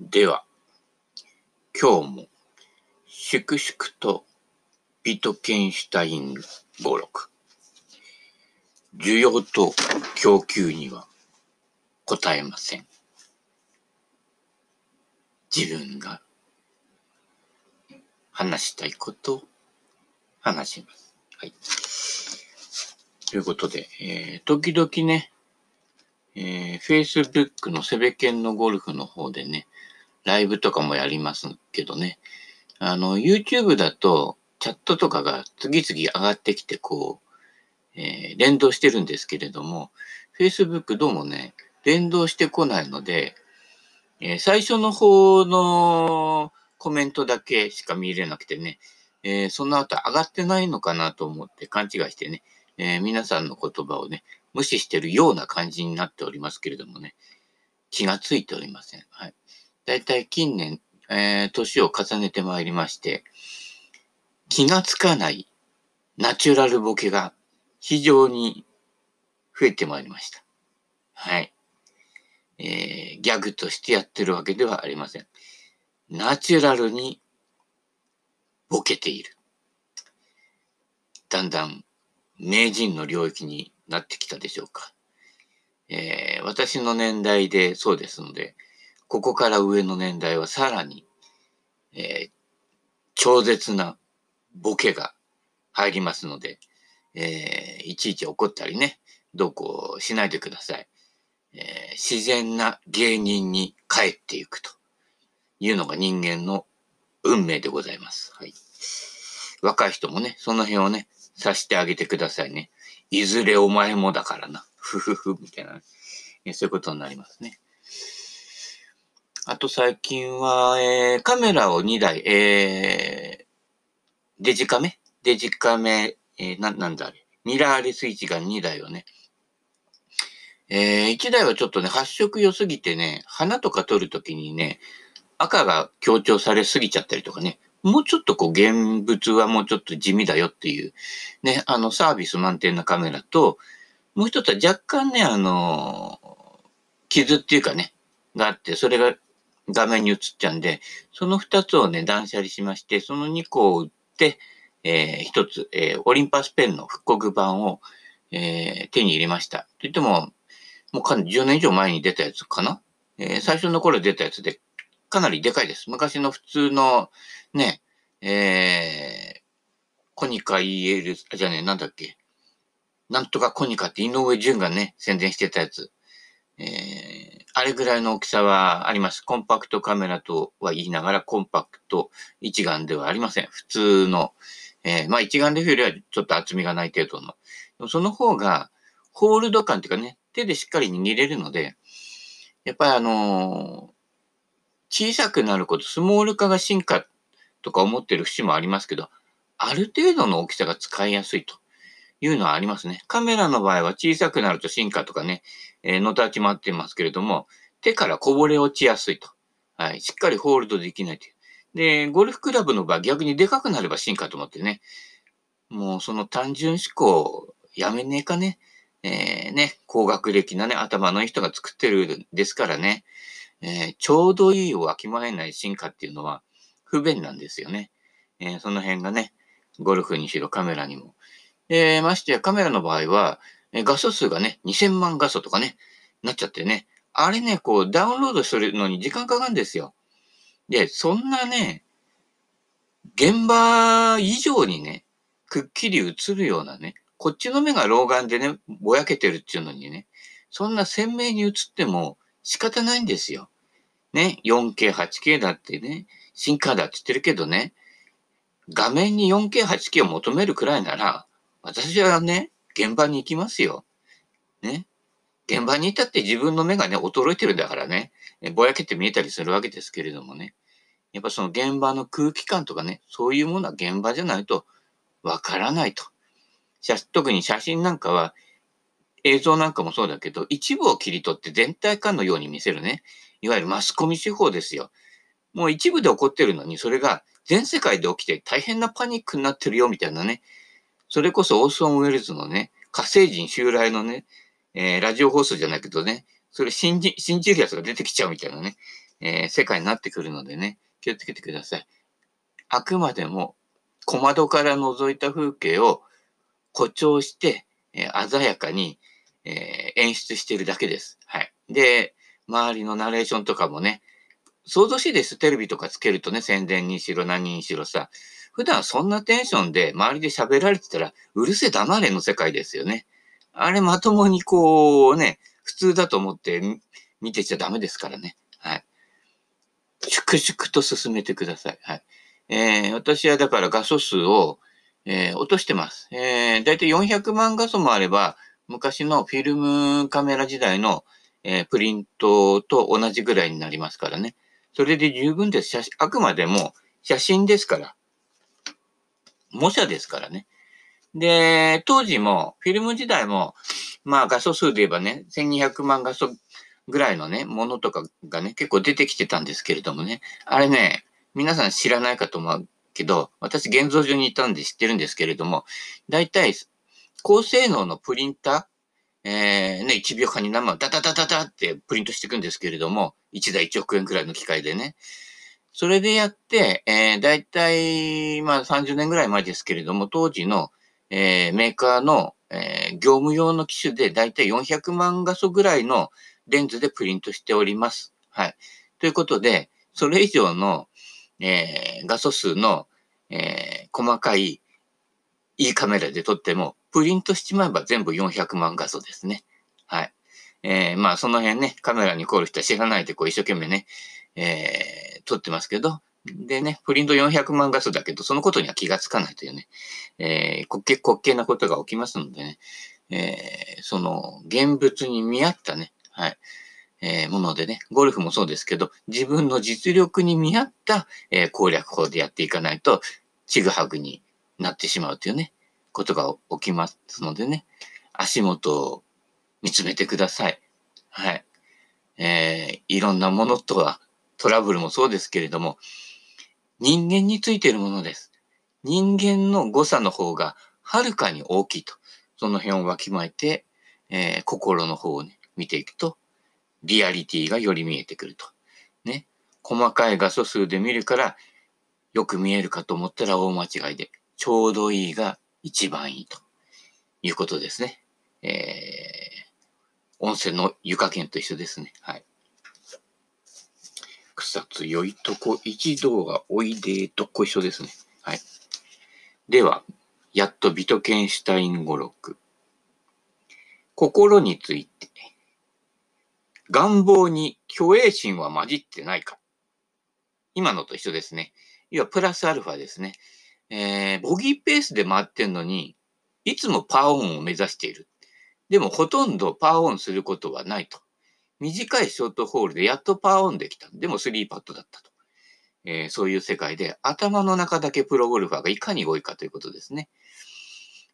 では、今日も粛々とビトケンシュタイン語録。需要と供給には答えません。自分が話したいことを話します。はい。ということで、えー、時々ね、えー、Facebook のセベケンのゴルフの方でね、ライブとかもやりますけどね、あの、YouTube だとチャットとかが次々上がってきて、こう、えー、連動してるんですけれども、Facebook どうもね、連動してこないので、えー、最初の方のコメントだけしか見れなくてね、えー、その後上がってないのかなと思って勘違いしてね、えー、皆さんの言葉をね、無視してるような感じになっておりますけれどもね、気がついておりません。はい。だいたい近年、えー、年を重ねてまいりまして、気がつかないナチュラルボケが非常に増えてまいりました。はい。えー、ギャグとしてやってるわけではありません。ナチュラルにボケている。だんだん名人の領域になってきたでしょうか。えー、私の年代でそうですので、ここから上の年代はさらに、えー、超絶なボケが入りますので、えー、いちいち怒ったりね、どうこうしないでください。えー、自然な芸人に帰っていくというのが人間の運命でございます。はい。若い人もね、その辺をね、さしてあげてくださいね。いずれお前もだからな。ふふふ、みたいな、ね、そういうことになりますね。あと最近は、えー、カメラを2台、えー、デジカメ？デジカメ、えー、な、なんだ？あれ。ミラーレス一眼2台をね。えー、1台はちょっとね、発色良すぎてね、花とか撮るときにね、赤が強調されすぎちゃったりとかね、もうちょっとこう現物はもうちょっと地味だよっていう、ね、あのサービス満点なカメラと、もう一つは若干ね、あの、傷っていうかね、があって、それが画面に映っちゃうんで、その二つをね、断捨離しまして、その二個を売って、えー、一つ、えー、オリンパスペンの復刻版を、えー、手に入れました。と言っても、もうかなり10年以上前に出たやつかな？えー、最初の頃出たやつで、かなりでかいです。昔の普通の、ね、えー、コニカ EL、じゃねなんだっけ？なんとかコニカって井上淳がね、宣伝してたやつ。えー、あれぐらいの大きさはあります。コンパクトカメラとは言いながら、コンパクト一眼ではありません。普通の、えー、まあ一眼レフよりはちょっと厚みがない程度の。でもその方が、ホールド感っていうかね、手でしっかり握れるので、やっぱりあのー、小さくなること、スモール化が進化とか思ってる節もありますけど、ある程度の大きさが使いやすいというのはありますね。カメラの場合は小さくなると進化とかね、えー、のたちまってますけれども、手からこぼれ落ちやすいと。はい。しっかりホールドできないという。で、ゴルフクラブの場合逆にでかくなれば進化と思ってね。もうその単純思考やめねえかね。えー、ね、高学歴なね、頭のいい人が作ってるんですからね。えー、ちょうどいいをわきまえない進化っていうのは、不便なんですよね。えー、その辺がね、ゴルフにしろカメラにも。えー、ましてやカメラの場合は、え画素数がね、2000万画素とかね、なっちゃってね、あれね、こうダウンロードするのに時間かかるんですよ。で、そんなね、現場以上にね、くっきり映るようなね、こっちの目が老眼でね、ぼやけてるっていうのにね、そんな鮮明に映っても仕方ないんですよ。ね、4K、8K だってね、進化だって言ってるけどね、画面に 4K、8K を求めるくらいなら、私はね、現場に行きますよ。ね。現場にいたって自分の目がね、衰えてるんだからね、ぼやけて見えたりするわけですけれどもね。やっぱその現場の空気感とかね、そういうものは現場じゃないとわからないと。特に写真なんかは、映像なんかもそうだけど、一部を切り取って全体感のように見せるね。いわゆるマスコミ手法ですよ。もう一部で起こってるのに、それが全世界で起きて大変なパニックになってるよ、みたいなね。それこそオーソン・ウェルズのね、火星人襲来のね、えー、ラジオ放送じゃないけどね、それ信じ、信じる奴が出てきちゃうみたいなね、えー、世界になってくるのでね、気をつけてください。あくまでも小窓から覗いた風景を誇張して、えー、鮮やかに、えー、演出しているだけです。はい。で、周りのナレーションとかもね、想像しいです。テレビとかつけるとね、宣伝にしろ何にしろさ、普段そんなテンションで周りで喋られてたら、うるせえ黙れの世界ですよね。あれまともにこうね、普通だと思って見てちゃダメですからね。はい。粛々と進めてください。はい。えー、私はだから画素数を、えー、落としてます。えー、だいたい400万画素もあれば、昔のフィルムカメラ時代の、えー、プリントと同じぐらいになりますからね。それで十分です。写あくまでも写真ですから。模写ですからね。で、当時も、フィルム時代も、まあ画素数で言えばね、1200万画素ぐらいのね、ものとかがね、結構出てきてたんですけれどもね。あれね、皆さん知らないかと思うけど、私現像所にいたんで知ってるんですけれども、大体、高性能のプリンター、えー、ね、1秒間に何万ダダダダダってプリントしていくんですけれども、1台1億円くらいの機械でね。それでやって、えー、だいたい、まあ30年ぐらい前ですけれども、当時の、えー、メーカーの、えー、業務用の機種でだいたい400万画素ぐらいのレンズでプリントしております。はい。ということで、それ以上の、えー、画素数の、えー、細かいいいカメラで撮っても、プリントしちまえば全部400万画素ですね。はい。えー、まあその辺ね、カメラに来る人は知らないでこう一生懸命ね、えー、撮ってますけど、でね、プリント400万画素だけど、そのことには気がつかないというね、えー、滑稽、滑稽なことが起きますのでね、えー、その、現物に見合ったね、はい、えー、ものでね、ゴルフもそうですけど、自分の実力に見合った、えー、攻略法でやっていかないと、ちぐはぐになってしまうというね、ことが起きますのでね、足元を見つめてください。はい。えー、いろんなものとは、トラブルもそうですけれども、人間についているものです。人間の誤差の方がはるかに大きいと。その辺をわきまえて、えー、心の方をね、見ていくと、リアリティがより見えてくると。ね。細かい画素数で見るから、よく見えるかと思ったら大間違いで、ちょうどいいが一番いいということですね。え温泉の湯加減と一緒ですね。はい。草津よいとこ一同がおいでとご一緒ですね。はい。では、やっとビトケンシュタイン語録。心について、願望に虚栄心は混じってないか。今のと一緒ですね。要はプラスアルファですね。えー、ボギーペースで回ってんのに、いつもパーオンを目指している。でもほとんどパーオンすることはないと。短いショートホールでやっとパーオンできた。でも3パットだったと。えー、そういう世界で頭の中だけプロゴルファーがいかに多いかということですね。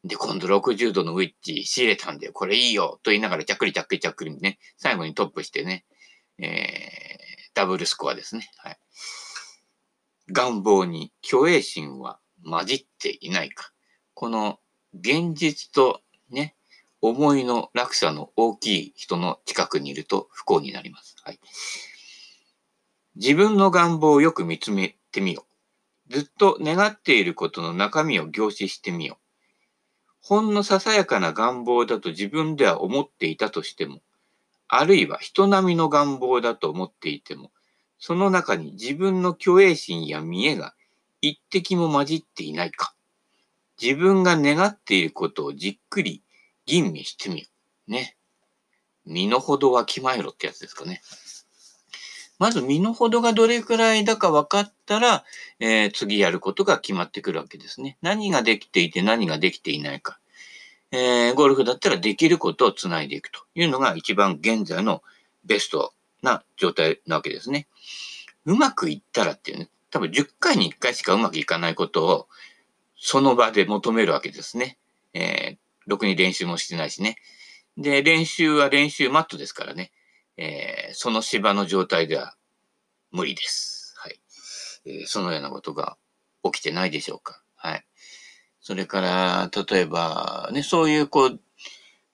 で、今度60度のウィッチ仕入れたんで、これいいよと言いながら、ちゃっくりちゃっくりちゃっくりね、最後にトップしてね、えー、ダブルスコアですね。はい。願望に虚栄心は混じっていないか。この現実とね、思いの落差の大きい人の近くにいると不幸になります。はい。自分の願望をよく見つめてみよう。ずっと願っていることの中身を凝視してみよう。ほんのささやかな願望だと自分では思っていたとしても、あるいは人並みの願望だと思っていても、その中に自分の虚栄心や見栄が一滴も混じっていないか。自分が願っていることをじっくり吟味してみよう。ね。身の程は気前ろってやつですかね。まず身の程がどれくらいだか分かったら、えー、次やることが決まってくるわけですね。何ができていて何ができていないか。えー、ゴルフだったらできることをつないでいくというのが一番現在のベストな状態なわけですね。うまくいったらっていうね、多分10回に1回しかうまくいかないことをその場で求めるわけですね。えー、ろくに練習もしてないしね。で、練習は練習マットですからね。えー、その芝の状態では無理です。はい。えー、そのようなことが起きてないでしょうか。はい。それから、例えば、ね、そういう、こう、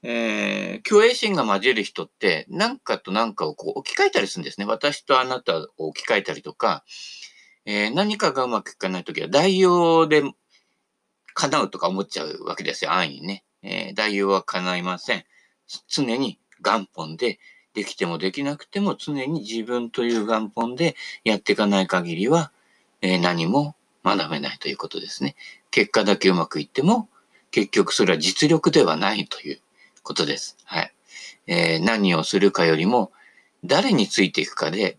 えー、共栄心が混じる人って、何かと何かをこう置き換えたりするんですね。私とあなたを置き換えたりとか、えー、何かがうまくいかないときは代用で叶うとか思っちゃうわけですよ、安易にね。えー、代用は叶いません。常に元本で、できてもできなくても常に自分という元本でやっていかない限りは、えー、何も学べないということですね。結果だけうまくいっても、結局それは実力ではないということです。はい。えー、何をするかよりも、誰についていくかで、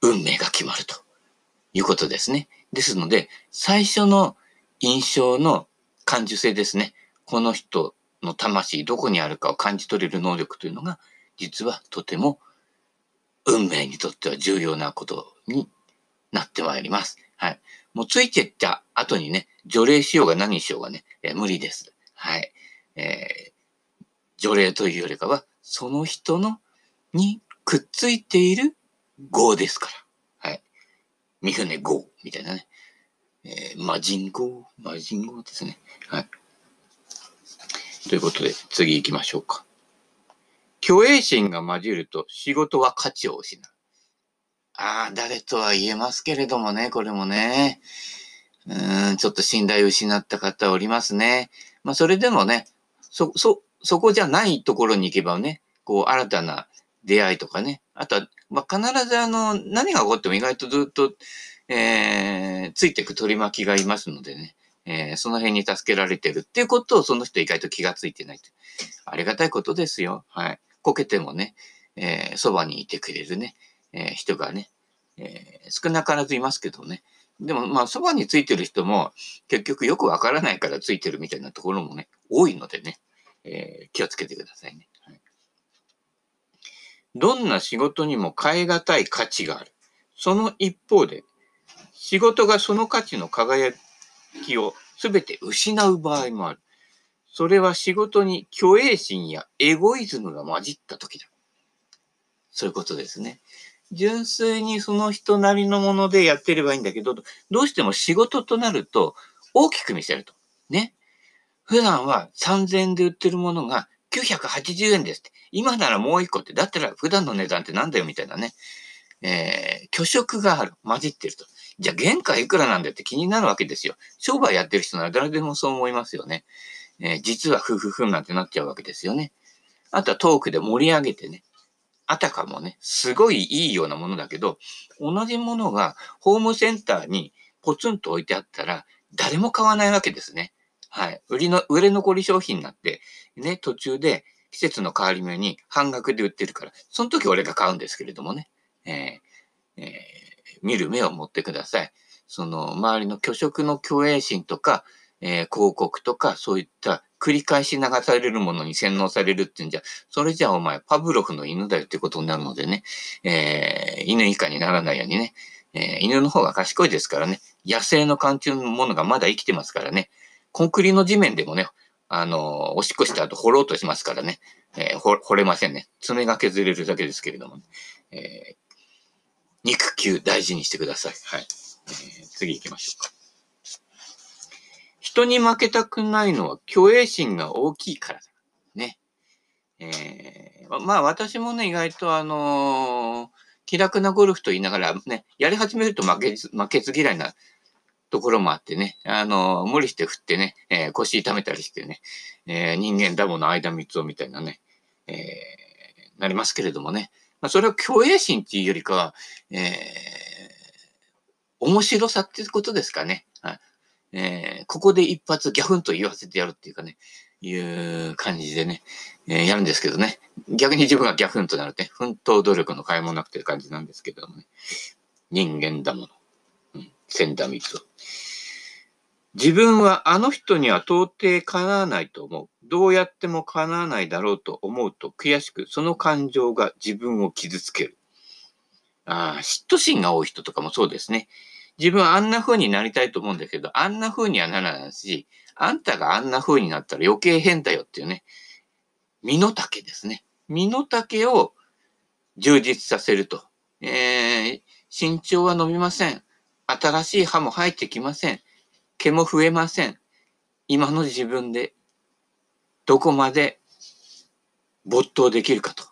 運命が決まるということですね。ですので、最初の印象の感受性ですね。この人の魂、どこにあるかを感じ取れる能力というのが、実はとても運命にとっては重要なことになってまいります。はい。もうついてった後にね、除霊しようが何しようがね、えー、無理です。はい。えー、除霊というよりかは、その人の、にくっついている業ですから。はい。三船業みたいなね。えー、魔人業、魔人業ですね。はい。ということで、次行きましょうか。虚栄心が混じると仕事は価値を失う。ああ、誰とは言えますけれどもね、これもね。うん、ちょっと信頼を失った方おりますね。まあ、それでもね、そ、そ、そこじゃないところに行けばね、こう、新たな出会いとかね。あとは、まあ、必ずあの、何が起こっても意外とずっと、えー、ついていく取り巻きがいますのでね。えー、その辺に助けられてるっていうことをその人意外と気がついてない。ありがたいことですよ。はい。こけてもね、えー、そばにいてくれるね、えー、人がね、え、少なからずいますけどね。でも、まあ、そばについてる人も、結局よくわからないからついてるみたいなところもね、多いのでね、え、気をつけてくださいね。はい、どんな仕事にも変え難い価値がある。その一方で、仕事がその価値の輝きを全て失う場合もある。それは仕事に虚栄心やエゴイズムが混じった時だ。そういうことですね。純粋にその人なりのものでやってればいいんだけど、どうしても仕事となると大きく見せると。ね。普段は3000円で売ってるものが980円ですって。今ならもう一個って。だったら普段の値段ってなんだよみたいなね。えー、虚食がある。混じってると。じゃあ原価いくらなんだよって気になるわけですよ。商売やってる人なら誰でもそう思いますよね。えー、実はふふふなんてなっちゃうわけですよね。あとはトークで盛り上げてね、あたかもね、すごいいいようなものだけど、同じものがホームセンターにポツンと置いてあったら、誰も買わないわけですね。はい。売りの、売れ残り商品になって、ね、途中で季節の変わり目に半額で売ってるから、その時俺が買うんですけれどもね。えー、えー、見る目を持ってください。その、周りの虚食の虚栄心とか、えー、広告とか、そういった繰り返し流されるものに洗脳されるっていうんじゃ、それじゃあお前パブロフの犬だよってことになるのでね、えー、犬以下にならないようにね、えー、犬の方が賢いですからね、野生の環境のものがまだ生きてますからね、コンクリの地面でもね、あの、おしっこした後掘ろうとしますからね、えー、掘れませんね。爪が削れるだけですけれども、ね、えー、肉球大事にしてください。はい。えー、次行きましょうか。人に負けたくないのは虚栄心が大きいからだ。ね。えー、まあ私もね、意外とあのー、気楽なゴルフと言いながらね、やり始めると負けず、負けず嫌いなところもあってね、あのー、無理して振ってね、えー、腰痛めたりしてね、え人間ダボの間三つをみたいなね、えなりますけれどもね。まあ、それは虚栄心っていうよりかは、え面白さっていうことですかね。はいえー、ここで一発ギャフンと言わせてやるっていうかね、いう感じでね、えー、やるんですけどね。逆に自分がギャフンとなるね、奮闘努力の買い物なくていう感じなんですけどもね。人間だもの。うん、千田光夫。自分はあの人には到底叶わないと思う。どうやっても叶わないだろうと思うと悔しく、その感情が自分を傷つける。ああ、嫉妬心が多い人とかもそうですね。自分はあんな風になりたいと思うんだけど、あんな風にはならないし、あんたがあんな風になったら余計変だよっていうね、身の丈ですね。身の丈を充実させると。えー、身長は伸びません。新しい歯も生えてきません。毛も増えません。今の自分でどこまで没頭できるかと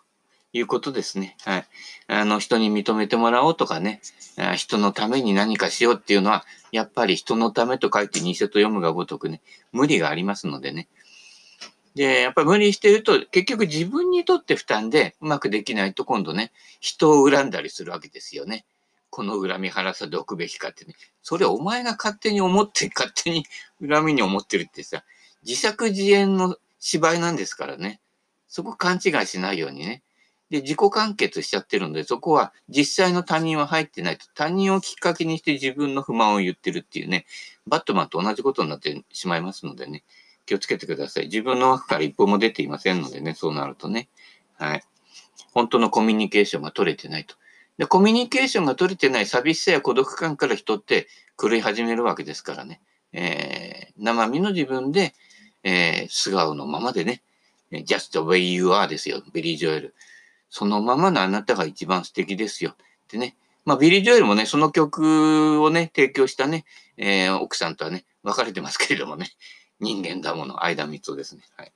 いうことですね。はい。あの、人に認めてもらおうとかね、人のために何かしようっていうのは、やっぱり人のためと書いて偽と読むがごとくね、無理がありますのでね。で、やっぱり無理してると、結局自分にとって負担でうまくできないと今度ね、人を恨んだりするわけですよね。この恨み腹さでおくべきかってね。それお前が勝手に思って、勝手に 恨みに思ってるってさ、自作自演の芝居なんですからね。そこ勘違いしないようにね。で、自己完結しちゃってるので、そこは実際の他人は入ってないと。他人をきっかけにして自分の不満を言ってるっていうね、バットマンと同じことになってしまいますのでね。気をつけてください。自分の枠から一歩も出ていませんのでね、そうなるとね。はい。本当のコミュニケーションが取れてないと。で、コミュニケーションが取れてない寂しさや孤独感から人って狂い始めるわけですからね。えー、生身の自分で、えー、素顔のままでね、just the way you are ですよ、ビリー・ジョエル。そのままのあなたが一番素敵ですよ。ってね。まあ、ビリー・ジョエルもね、その曲をね、提供したね、えー、奥さんとはね、別れてますけれどもね。人間だもの、相田みつをですね。はい。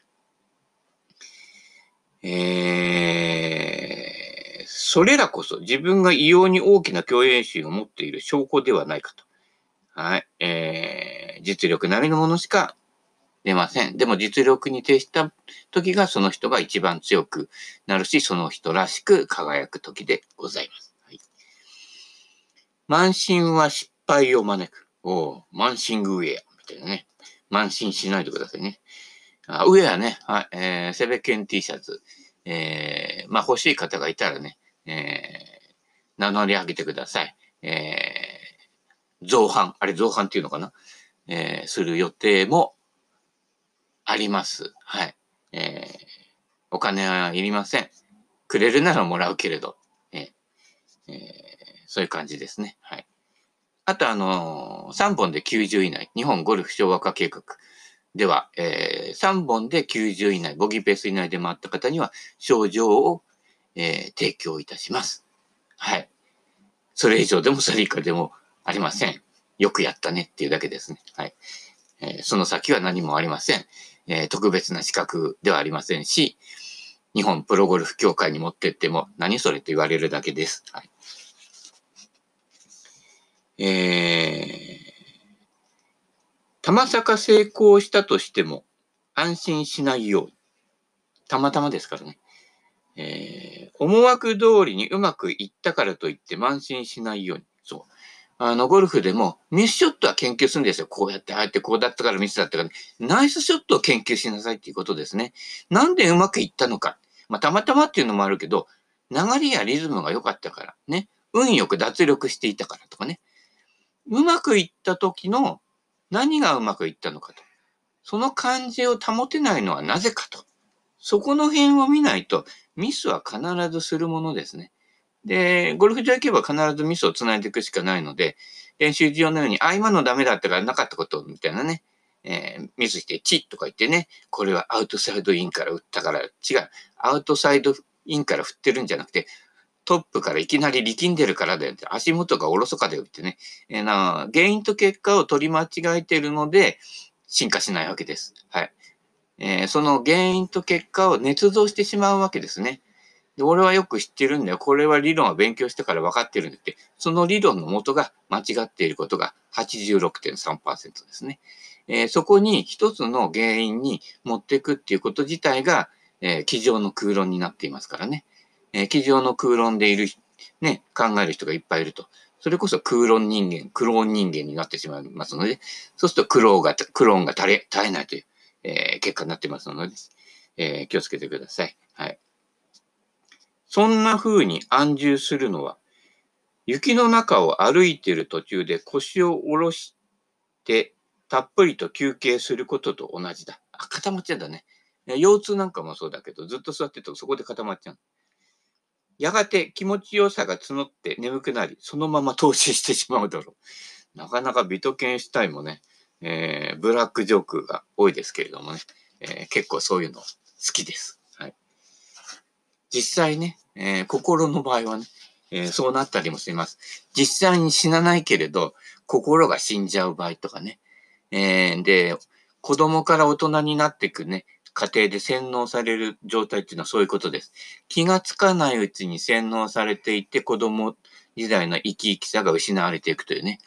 えー、それらこそ自分が異様に大きな共演心を持っている証拠ではないかと。はい。えー、実力なりのものしか出ません。でも実力に徹した時がその人が一番強くなるし、その人らしく輝く時でございます。はい、慢心は失敗を招く。おマンシングウェアみたいなね。慢心しないでくださいね。あ上はね、はい、えー、セベケン T シャツ。えー、まあ欲しい方がいたらね、えー、名乗り上げてください。えー、造反、あれ造反っていうのかな？えー、する予定もあります。はい。えー、お金はいりません。くれるならもらうけれど、えー、えー、そういう感じですね。はい。あと、あのー、3本で90以内、日本ゴルフ昭和化計画では、えー、3本で90以内、ボギーペース以内で回った方には、症状を、えー、提供いたします。はい。それ以上でもそれ以下でもありません。よくやったねっていうだけですね。はい。えー、その先は何もありません。えー、特別な資格ではありませんし、日本プロゴルフ協会に持ってっても何それと言われるだけです。はい。えー、たまさか成功したとしても安心しないように。たまたまですからね。えー、思惑通りにうまくいったからといって慢心しないように。そう。あの、ゴルフでもミスショットは研究するんですよ。こうやって、ああやってこうだったからミスだったから、ナイスショットを研究しなさいっていうことですね。なんでうまくいったのか。まあ、たまたまっていうのもあるけど、流れやリズムが良かったから、ね。運よく脱力していたからとかね。うまくいった時の何がうまくいったのかと。その感じを保てないのはなぜかと。そこの辺を見ないとミスは必ずするものですね。で、ゴルフ場行けば必ずミスを繋いでいくしかないので、練習場のように、あ、今のダメだったからなかったことみたいなね、えー、ミスしてチッとか言ってね、これはアウトサイドインから打ったから、違う。アウトサイドインから振ってるんじゃなくて、トップからいきなり力んでるからだよって、足元がおろそかだよってね、えー、な原因と結果を取り間違えてるので、進化しないわけです。はい。えー、その原因と結果を捏造してしまうわけですね。で俺はよく知ってるんだよ。これは理論は勉強してから分かってるんだって。その理論の元が間違っていることが86.3%ですね。えー、そこに一つの原因に持っていくっていうこと自体が、えー、机上の空論になっていますからね。えー、机上の空論でいる、ね、考える人がいっぱいいると。それこそ空論人間、クローン人間になってしまいますので、そうするとクローが、クローンが絶え、絶えないという、えー、結果になってますので、えー、気をつけてください。はい。そんな風に安住するのは、雪の中を歩いている途中で腰を下ろして、たっぷりと休憩することと同じだ。あ、固まっちゃうんだね。腰痛なんかもそうだけど、ずっと座ってるとそこで固まっちゃう。やがて気持ちよさが募って眠くなり、そのまま投資してしまうだろう。なかなかビトケンシュタインもね、えー、ブラックジョークが多いですけれどもね、えー、結構そういうの好きです。はい。実際ね、えー、心の場合はね、えー、そうなったりもします。実際に死なないけれど、心が死んじゃう場合とかね。えー、で、子供から大人になっていくね、過程で洗脳される状態っていうのはそういうことです。気がつかないうちに洗脳されていって子供時代の生き生きさが失われていくというね。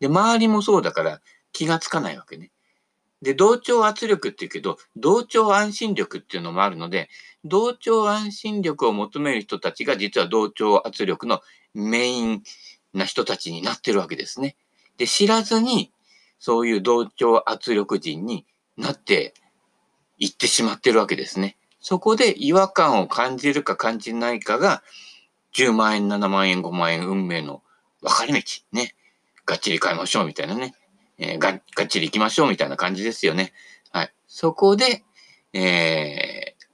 で、周りもそうだから気がつかないわけね。で、同調圧力って言うけど、同調安心力っていうのもあるので、同調安心力を求める人たちが実は同調圧力のメインな人たちになってるわけですね。で、知らずに、そういう同調圧力人になっていってしまってるわけですね。そこで違和感を感じるか感じないかが、10万円、7万円、5万円、運命の分かれ道。ね。がっちり買いましょうみたいなね。えー、ががっちり行きましょうみたいな感じですよね。はい。そこで、えー、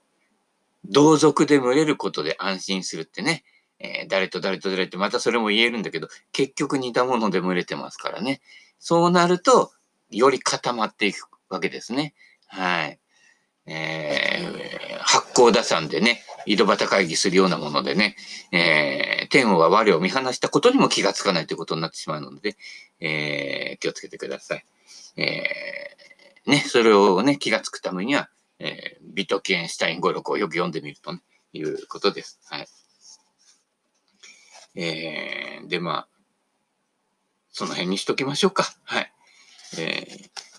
同族で群れることで安心するってね。えー、誰と誰と誰ってまたそれも言えるんだけど、結局似たもので群れてますからね。そうなると、より固まっていくわけですね。はい。えー、八甲打算でね、井戸端会議するようなものでね、えー、天は我を見放したことにも気がつかないということになってしまうので、えー、気をつけてください。えー、ね、それをね、気がつくためには、えー、ビトケンシュタイン語録をよく読んでみるとね、いうことです。はい。えー、で、まあ、その辺にしときましょうか。はい。え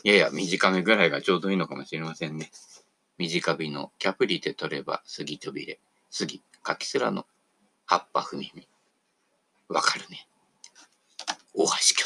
ー、やや短めぐらいがちょうどいいのかもしれませんね。短火のキャプリで取れば杉とびれ、杉、柿すらの葉っぱ踏みみ。わかるね。大橋